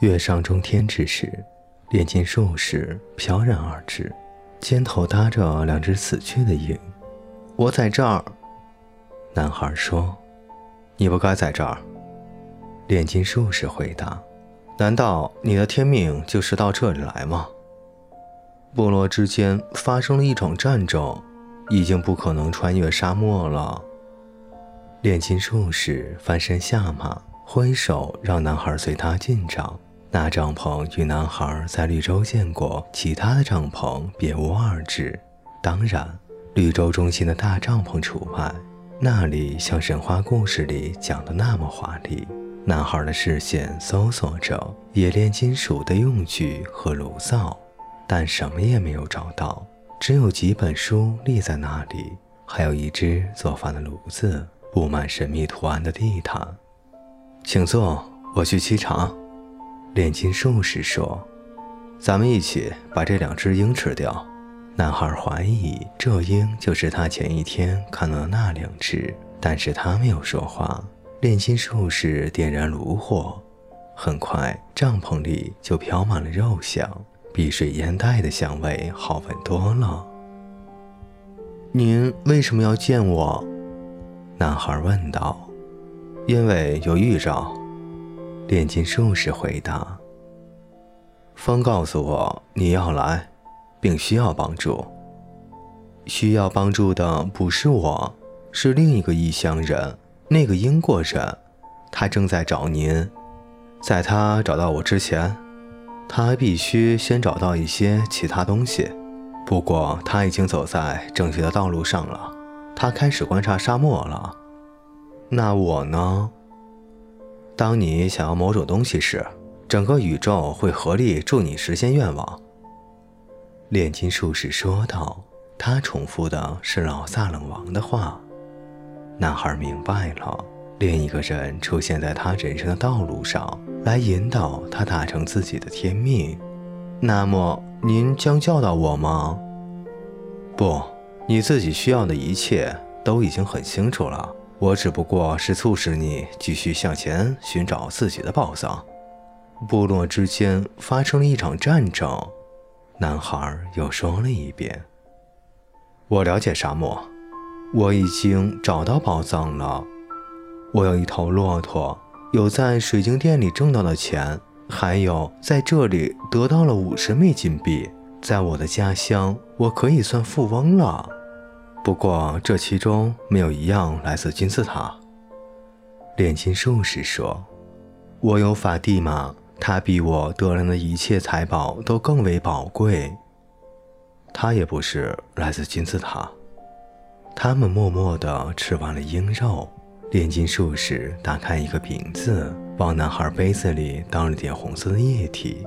月上中天之时，炼金术士飘然而至，肩头搭着两只死去的鹰。我在这儿。男孩说：“你不该在这儿。”炼金术士回答：“难道你的天命就是到这里来吗？部落之间发生了一场战争，已经不可能穿越沙漠了。”炼金术士翻身下马，挥手让男孩随他进帐。那帐篷与男孩在绿洲见过其他的帐篷别无二致，当然，绿洲中心的大帐篷除外。那里像神话故事里讲的那么华丽。男孩的视线搜索着冶炼金属的用具和炉灶，但什么也没有找到，只有几本书立在那里，还有一只做饭的炉子，布满神秘图案的地毯。请坐，我去沏茶。炼金术士说：“咱们一起把这两只鹰吃掉。”男孩怀疑这鹰就是他前一天看到的那两只，但是他没有说话。炼金术士点燃炉火，很快帐篷里就飘满了肉香，比水烟袋的香味好闻多了。您为什么要见我？男孩问道。因为有预兆。炼金术士回答：“风告诉我你要来，并需要帮助。需要帮助的不是我，是另一个异乡人，那个英国人。他正在找您。在他找到我之前，他必须先找到一些其他东西。不过他已经走在正确的道路上了。他开始观察沙漠了。那我呢？”当你想要某种东西时，整个宇宙会合力助你实现愿望。”炼金术士说道。他重复的是老萨冷王的话。男孩明白了，另一个人出现在他人生的道路上，来引导他达成自己的天命。那么，您将教导我吗？不，你自己需要的一切都已经很清楚了。我只不过是促使你继续向前寻找自己的宝藏。部落之间发生了一场战争，男孩又说了一遍。我了解沙漠，我已经找到宝藏了。我有一头骆驼，有在水晶店里挣到的钱，还有在这里得到了五十枚金币。在我的家乡，我可以算富翁了。不过，这其中没有一样来自金字塔。炼金术士说：“我有法蒂玛，他比我得来的一切财宝都更为宝贵。他也不是来自金字塔。”他们默默地吃完了鹰肉。炼金术士打开一个瓶子，往男孩杯子里倒了点红色的液体，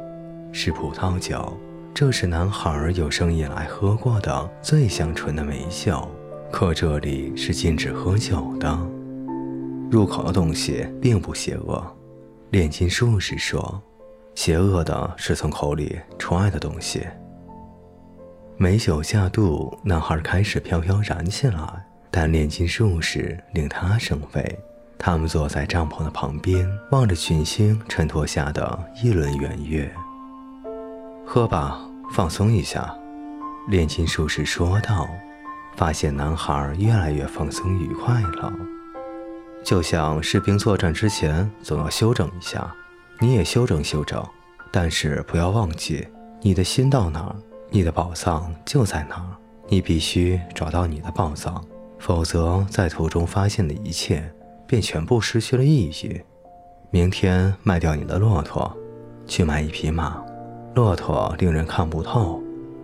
是葡萄酒。这是男孩有生以来喝过的最香醇的美酒，可这里是禁止喝酒的。入口的东西并不邪恶，炼金术士说，邪恶的是从口里出来的东西。美酒下肚，男孩开始飘飘然起来，但炼金术士令他生畏。他们坐在帐篷的旁边，望着群星衬托下的一轮圆月。喝吧。放松一下，炼金术士说道。发现男孩越来越放松愉快了，就像士兵作战之前总要休整一下，你也休整休整。但是不要忘记，你的心到哪儿，你的宝藏就在哪儿。你必须找到你的宝藏，否则在途中发现的一切便全部失去了意义。明天卖掉你的骆驼，去买一匹马。骆驼令人看不透，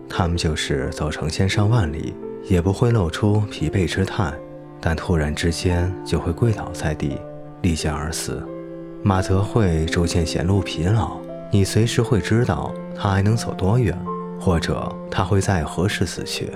它们就是走成千上万里，也不会露出疲惫之态，但突然之间就会跪倒在地，立剑而死。马则会逐渐显露疲劳，你随时会知道它还能走多远，或者它会在何时死去。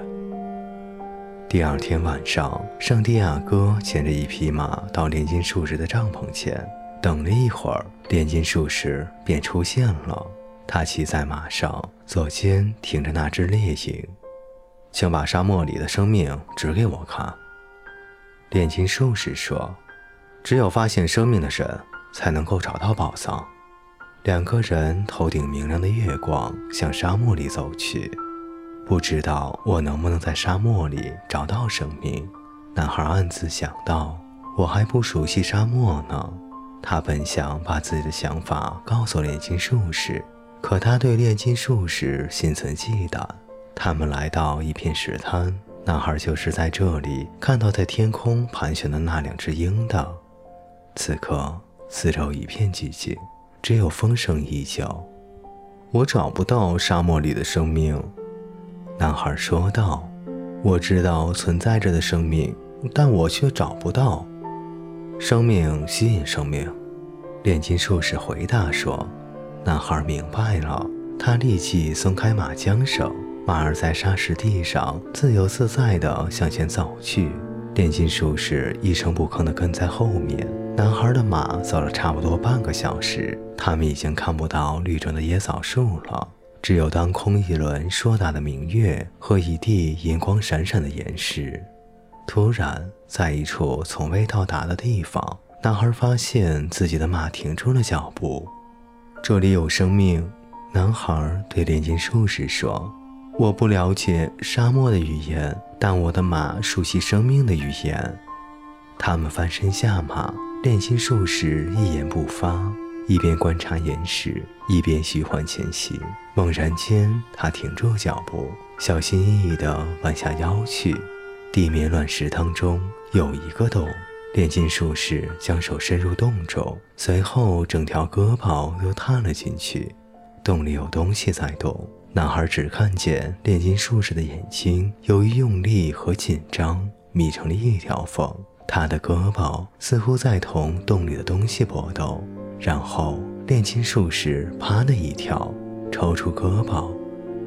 第二天晚上，圣地亚哥牵着一匹马到炼金术士的帐篷前，等了一会儿，炼金术士便出现了。他骑在马上，左肩挺着那只猎鹰。请把沙漠里的生命指给我看。炼金术士说：“只有发现生命的人，才能够找到宝藏。”两个人头顶明亮的月光向沙漠里走去。不知道我能不能在沙漠里找到生命？男孩暗自想到。我还不熟悉沙漠呢。他本想把自己的想法告诉炼金术士，可他对炼金术士心存忌惮。他们来到一片石滩，男孩就是在这里看到在天空盘旋的那两只鹰的。此刻四周一片寂静，只有风声依旧。我找不到沙漠里的生命，男孩说道。我知道存在着的生命，但我却找不到。生命吸引生命，炼金术士回答说。男孩明白了，他立即松开马缰绳，马儿在沙石地上自由自在地向前走去。炼金术士一声不吭地跟在后面。男孩的马走了差不多半个小时，他们已经看不到绿中的椰枣树了，只有当空一轮硕大的明月和一地银光闪闪的岩石。突然，在一处从未到达的地方，男孩发现自己的马停住了脚步。这里有生命，男孩对炼金术士说：“我不了解沙漠的语言，但我的马熟悉生命的语言。”他们翻身下马，炼金术士一言不发，一边观察岩石，一边虚幻前行。猛然间，他停住脚步，小心翼翼地弯下腰去。地面乱石当中有一个洞，炼金术士将手伸入洞中，随后整条胳膊又探了进去。洞里有东西在动，男孩只看见炼金术士的眼睛由于用力和紧张眯成了一条缝，他的胳膊似乎在同洞里的东西搏斗。然后炼金术士啪的一跳，抽出胳膊，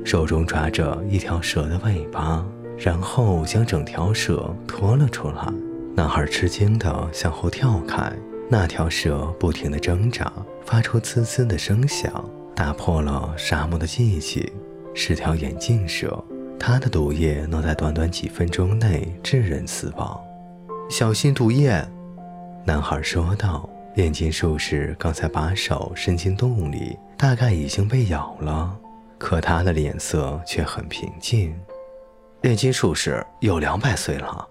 手中抓着一条蛇的尾巴。然后将整条蛇拖了出来，男孩吃惊地向后跳开。那条蛇不停地挣扎，发出呲呲的声响，打破了沙漠的寂静。是条眼镜蛇，它的毒液能在短短几分钟内致人死亡。小心毒液！男孩说道。炼金术士刚才把手伸进洞里，大概已经被咬了，可他的脸色却很平静。炼金术士有两百岁了，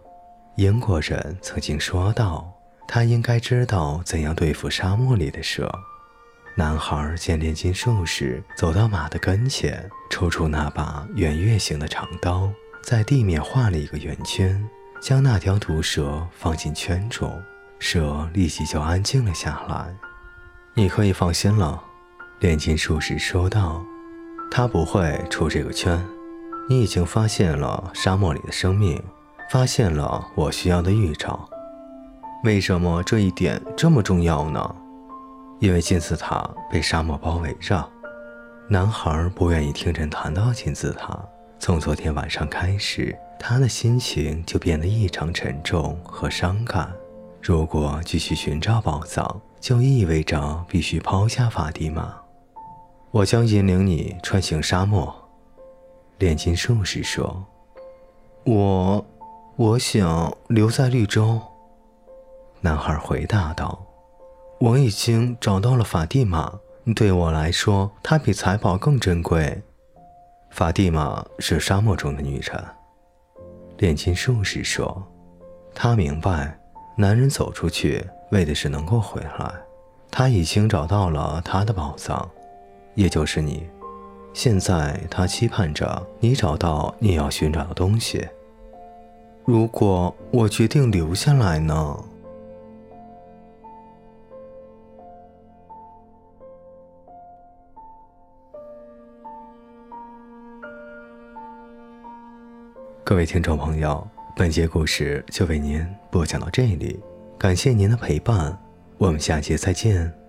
英国人曾经说道：“他应该知道怎样对付沙漠里的蛇。”男孩见炼金术士走到马的跟前，抽出那把圆月形的长刀，在地面画了一个圆圈，将那条毒蛇放进圈中，蛇立即就安静了下来。你可以放心了，炼金术士说道：“他不会出这个圈。”你已经发现了沙漠里的生命，发现了我需要的预兆。为什么这一点这么重要呢？因为金字塔被沙漠包围着。男孩不愿意听人谈到金字塔。从昨天晚上开始，他的心情就变得异常沉重和伤感。如果继续寻找宝藏，就意味着必须抛下法蒂玛。我将引领你穿行沙漠。炼金术士说：“我，我想留在绿洲。”男孩回答道：“我已经找到了法蒂玛，对我来说，她比财宝更珍贵。法蒂玛是沙漠中的女人。”炼金术士说：“他明白，男人走出去为的是能够回来。他已经找到了他的宝藏，也就是你。”现在他期盼着你找到你要寻找的东西。如果我决定留下来呢？各位听众朋友，本节故事就为您播讲到这里，感谢您的陪伴，我们下节再见。